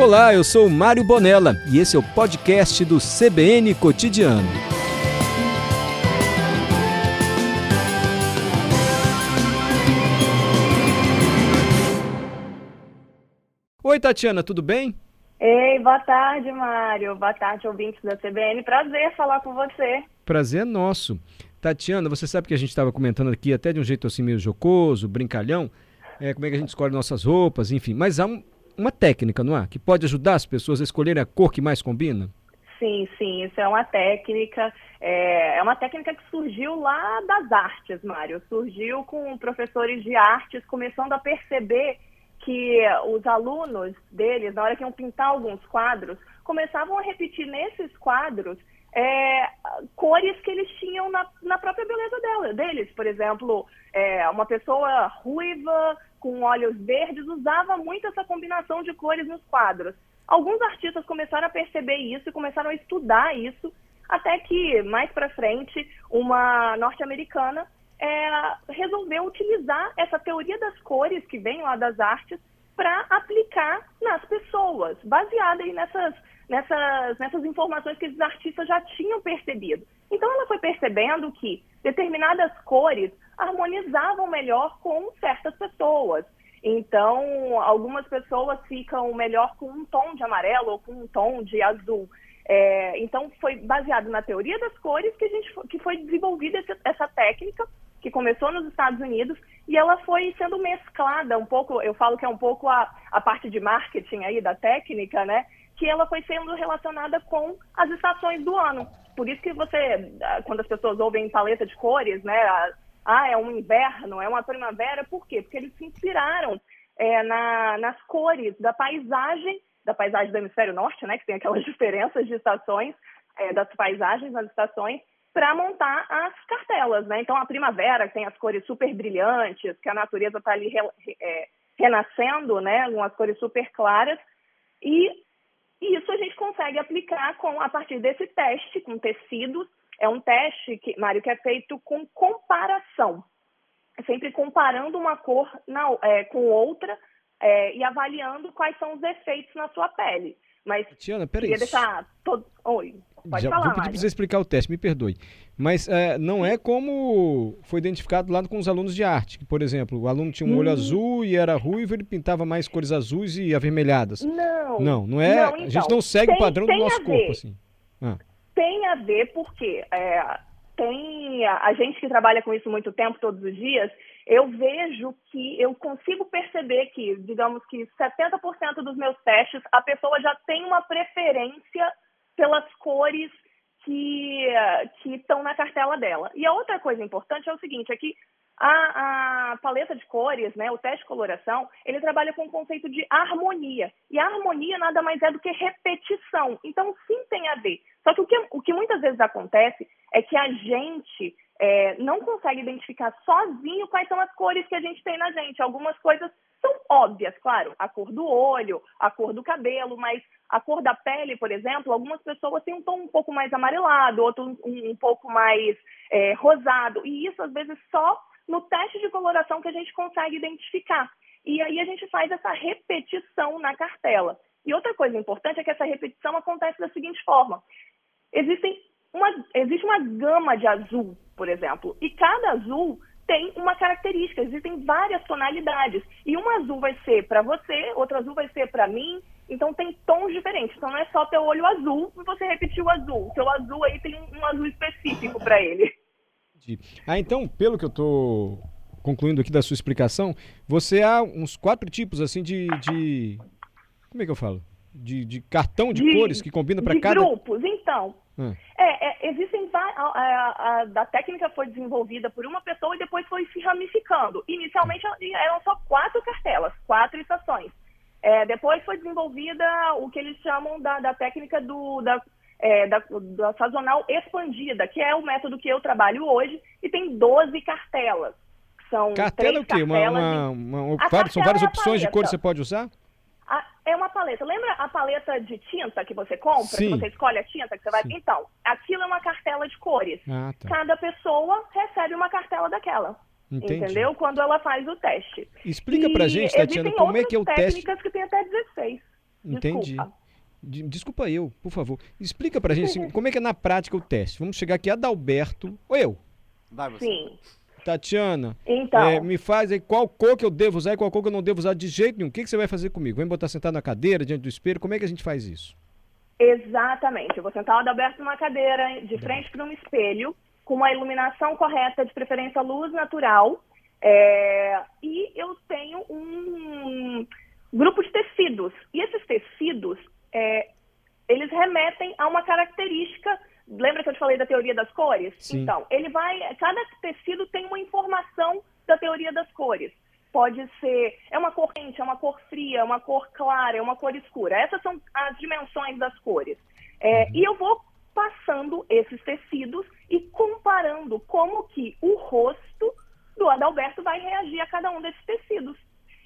Olá, eu sou Mário Bonella e esse é o podcast do CBN Cotidiano. Oi, Tatiana, tudo bem? Ei, boa tarde, Mário. Boa tarde, ouvintes da CBN. Prazer falar com você. Prazer é nosso. Tatiana, você sabe que a gente estava comentando aqui até de um jeito assim meio jocoso, brincalhão, é, como é que a gente escolhe nossas roupas, enfim. Mas há um, uma técnica, não é? Que pode ajudar as pessoas a escolherem a cor que mais combina? Sim, sim, isso é uma técnica, é, é uma técnica que surgiu lá das artes, Mário. Surgiu com professores de artes começando a perceber que os alunos deles, na hora que iam pintar alguns quadros, começavam a repetir nesses quadros é, cores que eles tinham na, na própria beleza dela, deles. Por exemplo, é, uma pessoa ruiva com olhos verdes usava muito essa combinação de cores nos quadros. Alguns artistas começaram a perceber isso e começaram a estudar isso, até que, mais para frente, uma norte-americana é, resolveu utilizar essa teoria das cores que vem lá das artes para aplicar nas pessoas, baseada nessas nessas, nessas informações que esses artistas já tinham percebido. Então ela foi percebendo que determinadas cores harmonizavam melhor com certas pessoas. Então, algumas pessoas ficam melhor com um tom de amarelo ou com um tom de azul. É, então, foi baseado na teoria das cores que, a gente, que foi desenvolvida essa, essa técnica, que começou nos Estados Unidos, e ela foi sendo mesclada um pouco, eu falo que é um pouco a, a parte de marketing aí da técnica, né? que ela foi sendo relacionada com as estações do ano. Por isso que você, ah, quando as pessoas ouvem paleta de cores, né? Ah, é um inverno, é uma primavera, por quê? Porque eles se inspiraram é, na, nas cores da paisagem, da paisagem do hemisfério norte, né? Que tem aquelas diferenças de estações, é, das paisagens nas estações, para montar as cartelas, né? Então a primavera tem as cores super brilhantes, que a natureza está ali re, é, renascendo, né? As cores super claras. E e isso a gente consegue aplicar com, a partir desse teste com tecidos. É um teste, que, Mário, que é feito com comparação. Sempre comparando uma cor na, é, com outra é, e avaliando quais são os efeitos na sua pele. Mas Tiana, peraí. queria deixar todo... Oi. Pode Já, falar, vou pedir para você explicar o teste, me perdoe. Mas é, não é como foi identificado lá com os alunos de arte. Que, por exemplo, o aluno tinha um olho hum. azul e era ruivo, ele pintava mais cores azuis e avermelhadas. Não. Não, não é. Não, então, a gente então, não segue tem, o padrão do nosso corpo, assim. Ah. Tem a ver porque é, tem a, gente que trabalha com isso muito tempo, todos os dias, eu vejo que eu consigo perceber que, digamos que 70% dos meus testes, a pessoa já tem uma preferência pelas cores que que estão na cartela dela. E a outra coisa importante é o seguinte, é que a, a, paleta de cores, né, o teste de coloração, ele trabalha com o conceito de harmonia. E a harmonia nada mais é do que repetição. Então, sim, tem a ver. Só que o que, o que muitas vezes acontece é que a gente é, não consegue identificar sozinho quais são as cores que a gente tem na gente. Algumas coisas são óbvias, claro, a cor do olho, a cor do cabelo, mas a cor da pele, por exemplo, algumas pessoas têm um tom um pouco mais amarelado, outro um, um pouco mais é, rosado, e isso às vezes só no teste de coloração que a gente consegue identificar. E aí a gente faz essa repetição na cartela. E outra coisa importante é que essa repetição acontece da seguinte forma: existem uma, existe uma gama de azul, por exemplo, e cada azul tem uma característica, existem várias tonalidades. E um azul vai ser para você, outro azul vai ser para mim. Então tem tons diferentes. Então não é só teu olho azul e você repetir o azul. O teu azul aí tem um azul específico para ele. Ah, então, pelo que eu estou concluindo aqui da sua explicação, você há uns quatro tipos assim de, de... como é que eu falo? De, de cartão de, de cores que combina para cada grupos. Então, hum. é, é, existem a, a, a, a, técnica foi desenvolvida por uma pessoa e depois foi se ramificando. Inicialmente eram só quatro cartelas, quatro estações. É, depois foi desenvolvida o que eles chamam da, da técnica do, da, é, da, da sazonal expandida, que é o método que eu trabalho hoje, e tem 12 cartelas. São cartela o quê? Uma, uma, uma, várias, são várias é opções de cores que você pode usar? A, é uma paleta. Lembra a paleta de tinta que você compra? Sim. Que você escolhe a tinta que você vai. Sim. Então, aquilo é uma cartela de cores. Ah, tá. Cada pessoa recebe uma cartela daquela. Entendi. Entendeu? Quando ela faz o teste. Explica pra e gente, Tatiana, como é que é o teste. técnicas que tem até 16. Entendi. Desculpa. Desculpa eu, por favor. Explica pra gente assim, como é que é na prática o teste. Vamos chegar aqui, Adalberto. Ou eu? Vai você. Sim. Tatiana, então. É, me faz aí qual cor que eu devo usar e qual cor que eu não devo usar de jeito nenhum. O que, que você vai fazer comigo? Vai me botar sentado na cadeira, diante do espelho? Como é que a gente faz isso? Exatamente. Eu vou sentar o Adalberto numa cadeira, de frente para um espelho, com uma iluminação correta, de preferência luz natural. É... E eu tenho um grupo de tecidos. E esses tecidos, é, eles remetem a uma característica. Lembra que eu te falei da teoria das cores? Sim. Então, ele vai. Cada tecido tem uma informação da teoria das cores. Pode ser, é uma cor quente, é uma cor fria, é uma cor clara, é uma cor escura. Essas são as dimensões das cores. É, uhum. E eu vou passando esses tecidos e comparando como que o rosto do Adalberto vai reagir a cada um desses tecidos.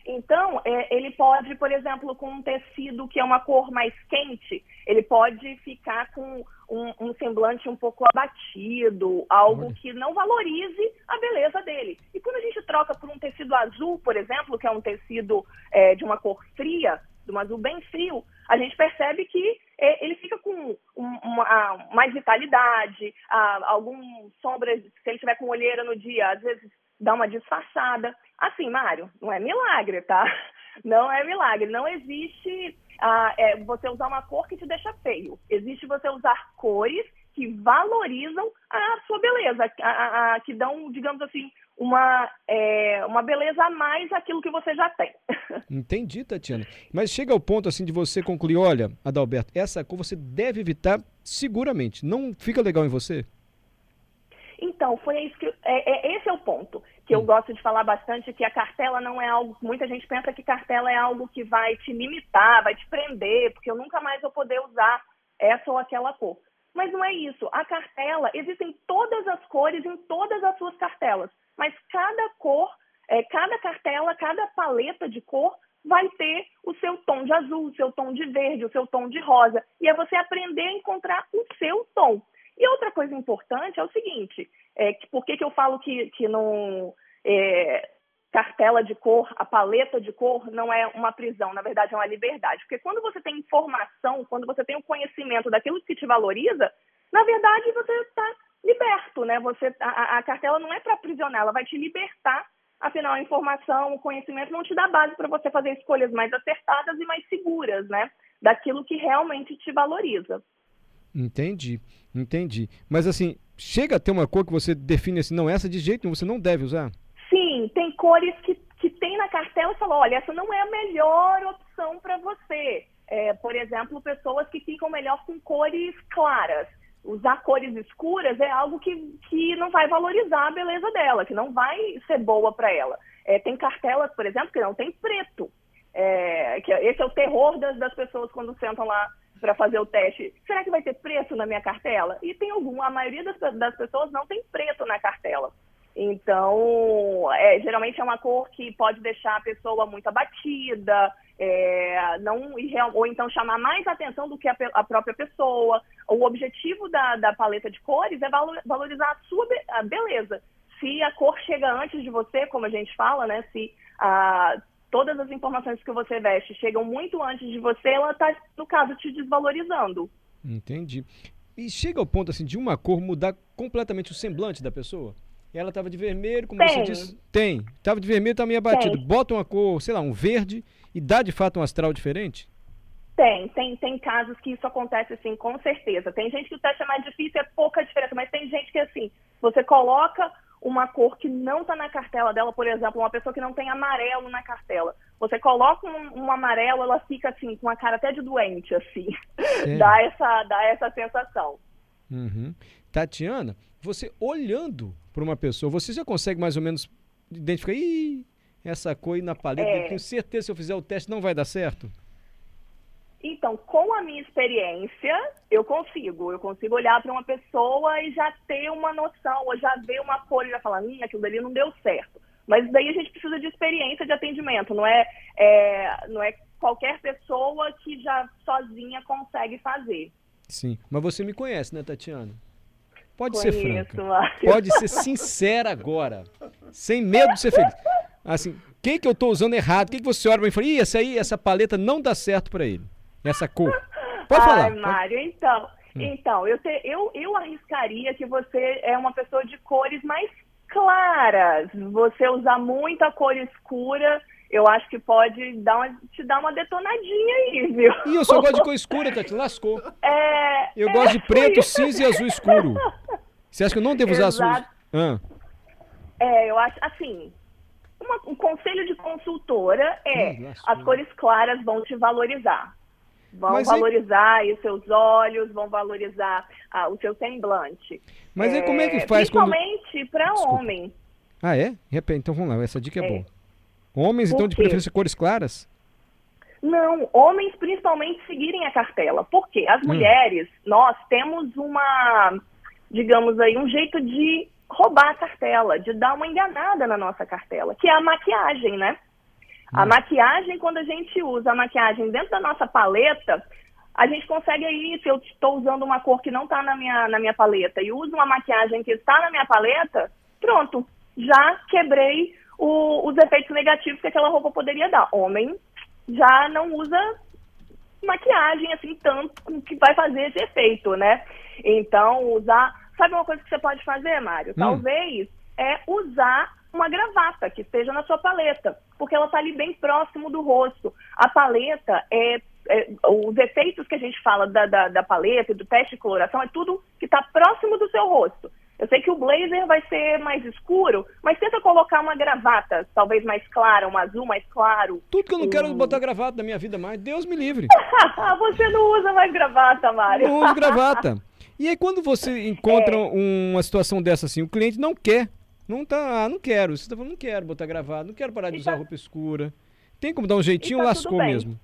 Então, é, ele pode, por exemplo, com um tecido que é uma cor mais quente, ele pode ficar com um, um semblante um pouco abatido, algo que não valorize a beleza dele. E quando a gente troca por um tecido azul, por exemplo, que é um tecido é, de uma cor fria, de um azul bem frio, a gente percebe que é, ele fica com uma, mais vitalidade, algum sombra, se ele tiver com olheira no dia, às vezes dá uma disfarçada. Assim, Mário, não é milagre, tá? Não é milagre. Não existe ah, é, você usar uma cor que te deixa feio. Existe você usar cores que valorizam a sua beleza, a, a, a, que dão, digamos assim, uma, é, uma beleza a mais aquilo que você já tem. Entendi, Tatiana. Mas chega ao ponto assim de você concluir, olha, Adalberto, essa cor você deve evitar seguramente. Não fica legal em você? Então, foi isso que. É, é, esse é o ponto que eu hum. gosto de falar bastante, que a cartela não é algo. Muita gente pensa que cartela é algo que vai te limitar, vai te prender, porque eu nunca mais vou poder usar essa ou aquela cor. Mas não é isso. A cartela, existem todas as cores em todas as suas cartelas, mas cada cor, é, cada cartela, cada paleta de cor vai ter o seu tom de azul, o seu tom de verde, o seu tom de rosa. E é você aprender a encontrar o seu tom. E outra coisa importante é o seguinte, é, por que, que eu falo que, que não, é, cartela de cor, a paleta de cor não é uma prisão, na verdade é uma liberdade. Porque quando você tem informação, quando você tem o conhecimento daquilo que te valoriza, na verdade você está liberto, né? Você, a, a cartela não é para aprisionar, ela vai te libertar. Afinal, a informação, o conhecimento não te dá base para você fazer escolhas mais acertadas e mais seguras, né? Daquilo que realmente te valoriza. Entendi, entendi. Mas assim, chega a ter uma cor que você define assim, não, essa de jeito nenhum você não deve usar? Sim, tem cores que, que tem na cartela e fala, olha, essa não é a melhor opção para você. É, por exemplo, pessoas que ficam melhor com cores claras. Usar cores escuras é algo que, que não vai valorizar a beleza dela, que não vai ser boa para ela. É, tem cartelas, por exemplo, que não tem preto. É, que esse é o terror das, das pessoas quando sentam lá para fazer o teste, será que vai ter preto na minha cartela? E tem algum, a maioria das, das pessoas não tem preto na cartela. Então, é, geralmente é uma cor que pode deixar a pessoa muito abatida, é, não, ou então chamar mais atenção do que a, a, própria pessoa. O objetivo da, da paleta de cores é valorizar a sua a beleza. Se a cor chega antes de você, como a gente fala, né? Se a, todas as informações que você veste chegam muito antes de você, ela está, no caso, te desvalorizando. Entendi. E chega ao ponto assim de uma cor mudar completamente o semblante da pessoa? Ela estava de vermelho, como Tem. você disse. Tem. Estava de vermelho, está meio abatido. Tem. Bota uma cor, sei lá, um verde e dá de fato um astral diferente? Tem, tem, tem casos que isso acontece assim, com certeza. Tem gente que o teste é mais difícil, é pouca diferença, mas tem gente que assim, você coloca uma cor que não está na cartela dela, por exemplo, uma pessoa que não tem amarelo na cartela. Você coloca um, um amarelo, ela fica assim, com a cara até de doente, assim. dá, essa, dá essa sensação. Uhum. Tatiana, você olhando para uma pessoa, você já consegue mais ou menos identificar, Ih, essa cor aí na paleta, é... tenho certeza que se eu fizer o teste não vai dar certo? Então, com a minha experiência, eu consigo. Eu consigo olhar para uma pessoa e já ter uma noção, ou já ver uma cor e já falar, hum, aquilo dali não deu certo. Mas daí a gente precisa de experiência de atendimento, não é, é, não é qualquer pessoa que já sozinha consegue fazer. Sim, mas você me conhece, né, Tatiana? Pode Conheço, ser franca. Márcio. Pode ser sincera agora. Sem medo de ser feliz. Assim, quem que eu estou usando errado? O que, você olha e fala, Ih, essa aí, essa paleta não dá certo para ele? Essa cor? Pode Ai, falar. Mário, então, hum. então eu, te, eu, eu arriscaria que você é uma pessoa de cores mais claras. Você usar muita cor escura, eu acho que pode dar uma, te dar uma detonadinha aí, viu? Ih, eu só gosto de cor escura, Tati, lascou. É, eu é, gosto de preto, cinza e azul escuro. Você acha que eu não devo usar azul? Ah. É, eu acho, assim, uma, um conselho de consultora é, hum, as cores claras vão te valorizar. Vão Mas valorizar aí... os seus olhos, vão valorizar ah, o seu semblante. Mas é, aí como é que faz Principalmente quando... para homem. Ah, é? Então vamos lá, essa dica é, é. boa. Homens, então, de preferência cores claras? Não, homens principalmente seguirem a cartela. Por quê? As hum. mulheres, nós temos uma, digamos aí, um jeito de roubar a cartela, de dar uma enganada na nossa cartela, que é a maquiagem, né? Hum. A maquiagem, quando a gente usa a maquiagem dentro da nossa paleta, a gente consegue aí, se eu estou usando uma cor que não está na minha, na minha paleta e uso uma maquiagem que está na minha paleta, pronto, já quebrei o, os efeitos negativos que aquela roupa poderia dar. Homem já não usa maquiagem assim tanto que vai fazer esse efeito, né? Então, usar. Sabe uma coisa que você pode fazer, Mário? Hum. Talvez é usar uma gravata que esteja na sua paleta, porque ela está ali bem próximo do rosto. A paleta é, é, os efeitos que a gente fala da, da, da paleta e do teste de coloração é tudo que está próximo do seu rosto. Eu sei que o blazer vai ser mais escuro, mas tenta colocar uma gravata, talvez mais clara, um azul mais claro. Tudo que eu não um... quero botar gravata na minha vida mais, Deus me livre. você não usa mais gravata, Mário. Não uso gravata. E aí quando você encontra é. uma situação dessa assim, o cliente não quer, não tá, ah, não quero, você tá falando, não quero botar gravata, não quero parar de usar tá... roupa escura. Tem como dar um jeitinho, tá lascou mesmo.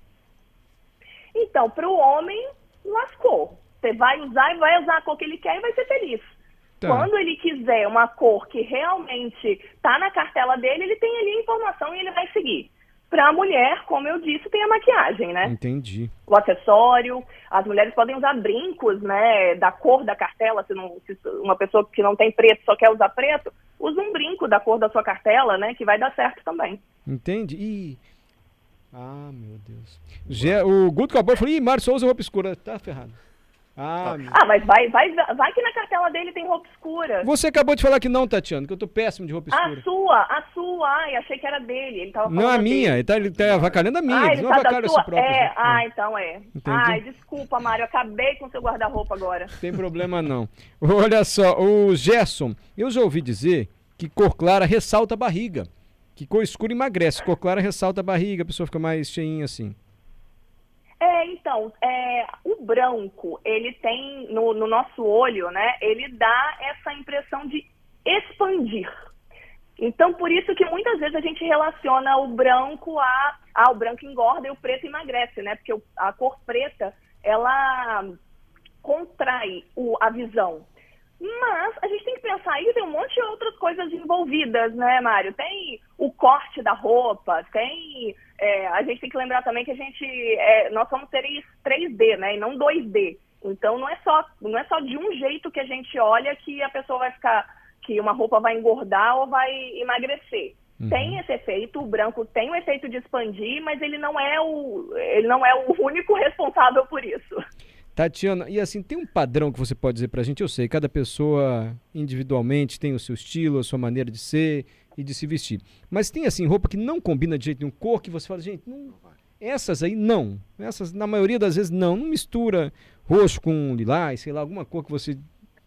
Então, para o homem, lascou. Você vai usar e vai usar a cor que ele quer e vai ser feliz. Tá. Quando ele quiser uma cor que realmente está na cartela dele, ele tem ali a informação e ele vai seguir. Para a mulher, como eu disse, tem a maquiagem, né? Entendi. O acessório, as mulheres podem usar brincos, né, da cor da cartela, se, não, se uma pessoa que não tem preto só quer usar preto, usa um brinco da cor da sua cartela, né, que vai dar certo também. Entendi. E... Ah, meu Deus. O Guto acabou e falou, ih, Mário só usa roupa escura. Tá ferrado. Ah, ah, mas vai, vai, vai que na cartela dele tem roupa escura. Você acabou de falar que não, Tatiana, que eu tô péssimo de roupa escura. A sua, a sua, ai, achei que era dele. Ele tava não, a minha, ele tá, ele tá avacalhando a minha, ah, ele não tá avacalha sua... próprio. É, né? ah, então é. Entendi. Ai, desculpa, Mário, acabei com seu guarda-roupa agora. Tem problema não. Olha só, o Gerson, eu já ouvi dizer que cor clara ressalta a barriga. Que cor escura emagrece, cor clara ressalta a barriga, a pessoa fica mais cheinha assim. É, então, é, o branco, ele tem, no, no nosso olho, né, ele dá essa impressão de expandir. Então, por isso que muitas vezes a gente relaciona o branco a. Ah, o branco engorda e o preto emagrece, né? Porque a cor preta, ela contrai o, a visão. Mas a gente tem que pensar aí, tem um monte de outras coisas envolvidas, né, Mário? Tem o corte da roupa, tem. É, a gente tem que lembrar também que a gente. É, nós somos seres 3D, né? E não 2D. Então não é só, não é só de um jeito que a gente olha que a pessoa vai ficar. que uma roupa vai engordar ou vai emagrecer. Uhum. Tem esse efeito, o branco tem o efeito de expandir, mas ele não é o, ele não é o único responsável por isso. Tatiana, e assim, tem um padrão que você pode dizer pra gente? Eu sei, cada pessoa individualmente tem o seu estilo, a sua maneira de ser e de se vestir. Mas tem assim, roupa que não combina de jeito nenhum, cor que você fala, gente, não, essas aí não. Essas, na maioria das vezes, não. Não mistura roxo com lilás, sei lá, alguma cor que você.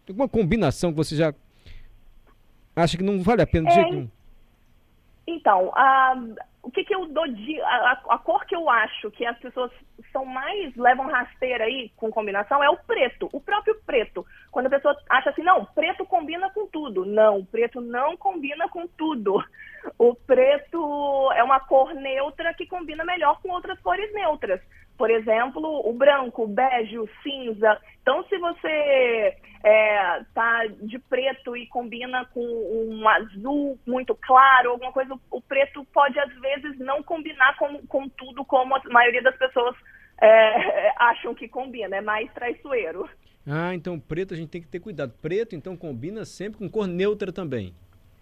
Alguma combinação que você já acha que não vale a pena de é, jeito nenhum. Então, a o que, que eu dou de. A, a, cor que eu acho que as pessoas são mais. levam rasteira aí com combinação é o preto, o próprio preto. Quando a pessoa acha assim, não, preto combina com tudo. Não, preto não combina com tudo. O preto é uma cor neutra que combina melhor com outras cores neutras. Por exemplo, o branco, o bege, o cinza. Então, se você é, tá de preto e combina com um azul muito claro, alguma coisa, o preto pode às vezes não combinar com, com tudo como a maioria das pessoas é, acham que combina, é mais traiçoeiro. Ah, então preto a gente tem que ter cuidado. Preto então combina sempre com cor neutra também.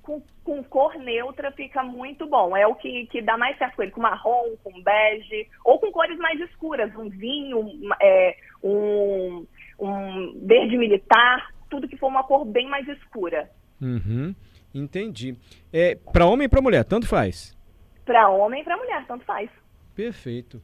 com, com, cor neutra fica muito bom. É o que, que dá mais certo com ele, com marrom, com bege, ou com cores mais escuras, um vinho, é, um, um verde militar, tudo que for uma cor bem mais escura. Uhum, entendi. É, para homem e para mulher, tanto faz? Para homem e para mulher, tanto faz. Perfeito.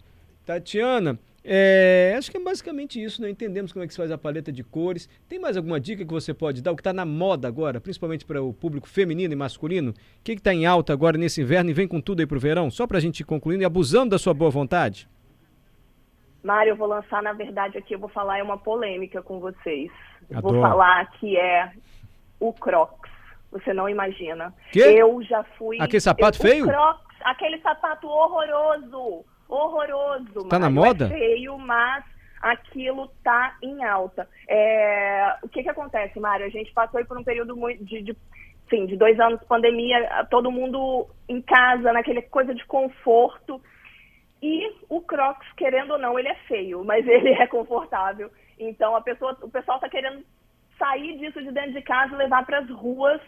Tatiana, é, acho que é basicamente isso, né? Entendemos como é que se faz a paleta de cores. Tem mais alguma dica que você pode dar? O que está na moda agora, principalmente para o público feminino e masculino? O que está em alta agora nesse inverno e vem com tudo aí para o verão? Só para a gente ir concluindo e abusando da sua boa vontade? Mário, eu vou lançar, na verdade, aqui, eu vou falar é uma polêmica com vocês. Adoro. Vou falar que é o Crocs. Você não imagina. Que? Eu já fui. Aquele sapato eu, feio? Crocs, aquele sapato horroroso horroroso. Tá na moda? É feio, mas aquilo tá em alta. É... O que que acontece, Mário? A gente passou por um período muito de, de, sim, de dois anos de pandemia, todo mundo em casa, naquele coisa de conforto. E o Crocs, querendo ou não, ele é feio, mas ele é confortável. Então a pessoa, o pessoal está querendo sair disso de dentro de casa e levar para as ruas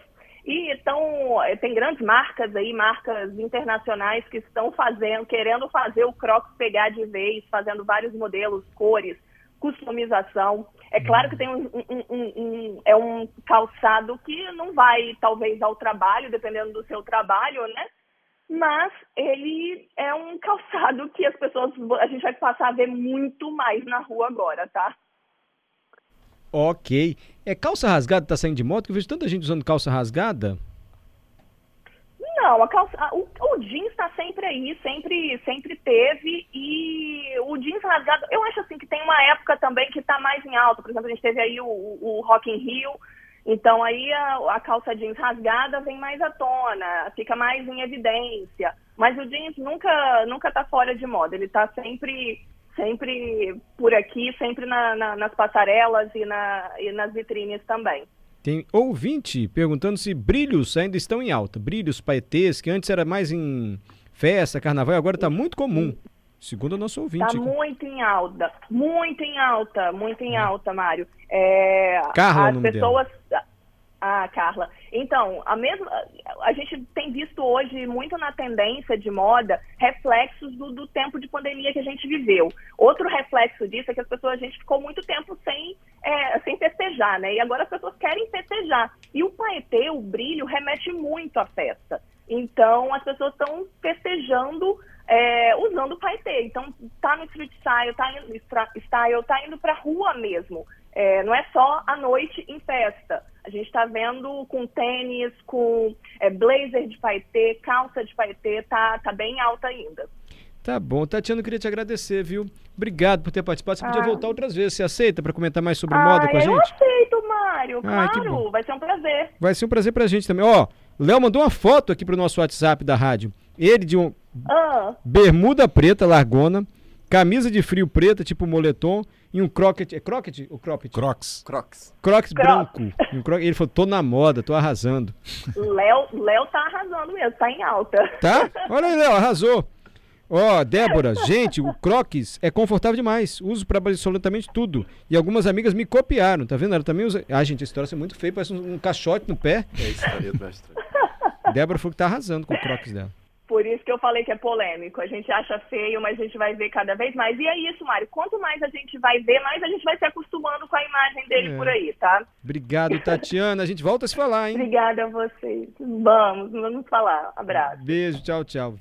e então, tem grandes marcas aí, marcas internacionais que estão fazendo, querendo fazer o Crocs pegar de vez, fazendo vários modelos, cores, customização. É claro que tem um, um, um, um, é um calçado que não vai, talvez, ao trabalho, dependendo do seu trabalho, né? Mas ele é um calçado que as pessoas, a gente vai passar a ver muito mais na rua agora, tá? Ok. É calça rasgada tá saindo de moto? Que eu vejo tanta gente usando calça rasgada. Não, a calça, o, o jeans está sempre aí, sempre, sempre teve. E o jeans rasgado, eu acho assim que tem uma época também que está mais em alta. Por exemplo, a gente teve aí o, o Rock in Rio. Então aí a, a, calça jeans rasgada vem mais à tona, fica mais em evidência. Mas o jeans nunca nunca tá fora de moda, ele está sempre sempre por aqui, sempre na, na, nas passarelas e, na, e nas vitrines também. Tem ouvinte perguntando se brilhos ainda estão em alta. Brilhos, paetês, que antes era mais em festa, carnaval, agora está muito comum. Segundo o nosso ouvinte. Está muito em alta, muito em alta, muito em hum. alta, Mário. É, Carla, as pessoas. Dela. Ah, Carla. Então, a mesma, a gente tem visto hoje muito na tendência de moda reflexos do, do, tempo de pandemia que a gente viveu. Outro reflexo disso é que as pessoas, a gente ficou muito tempo sem, é, sem festejar, né? E agora as pessoas querem festejar. E o paetê, o brilho, remete muito à festa. Então, as pessoas estão festejando é, usando o paetê. Então, tá no street style, tá indo, style, tá indo pra rua mesmo. É, não é só à noite em festa. A gente está vendo com tênis, com é, blazer de paetê, calça de paetê, tá, tá bem alta ainda. Tá bom. Tatiana, eu queria te agradecer, viu? Obrigado por ter participado. Você ah. podia voltar outras vezes. Você aceita para comentar mais sobre ah, moda com a gente? Eu aceito, Mário. Ah, claro, vai ser um prazer. Vai ser um prazer pra gente também. Ó, Léo mandou uma foto aqui pro nosso WhatsApp da rádio. Ele de um ah. bermuda preta, largona, camisa de frio preta, tipo moletom, e um croquet. É croquet ou cropped? Crocs. Crocs. Crocs branco. Um cro... Ele falou, tô na moda, tô arrasando. Léo, Léo tá arrasando mesmo, tá em alta. Tá? Olha aí, Léo, arrasou. Ó, oh, Débora, gente, o Crocs é confortável demais. Uso para absolutamente tudo. E algumas amigas me copiaram, tá vendo? Ela também usa. Ah, gente, esse troço é muito feio, parece um, um caixote no pé. É isso, Débora falou que tá arrasando com o Crocs dela. Por isso que eu falei que é polêmico. A gente acha feio, mas a gente vai ver cada vez mais. E é isso, Mário. Quanto mais a gente vai ver, mais a gente vai se acostumando com a imagem dele é. por aí, tá? Obrigado, Tatiana. A gente volta a se falar, hein? Obrigada a vocês. Vamos, vamos falar. Abraço. Beijo, tchau, tchau.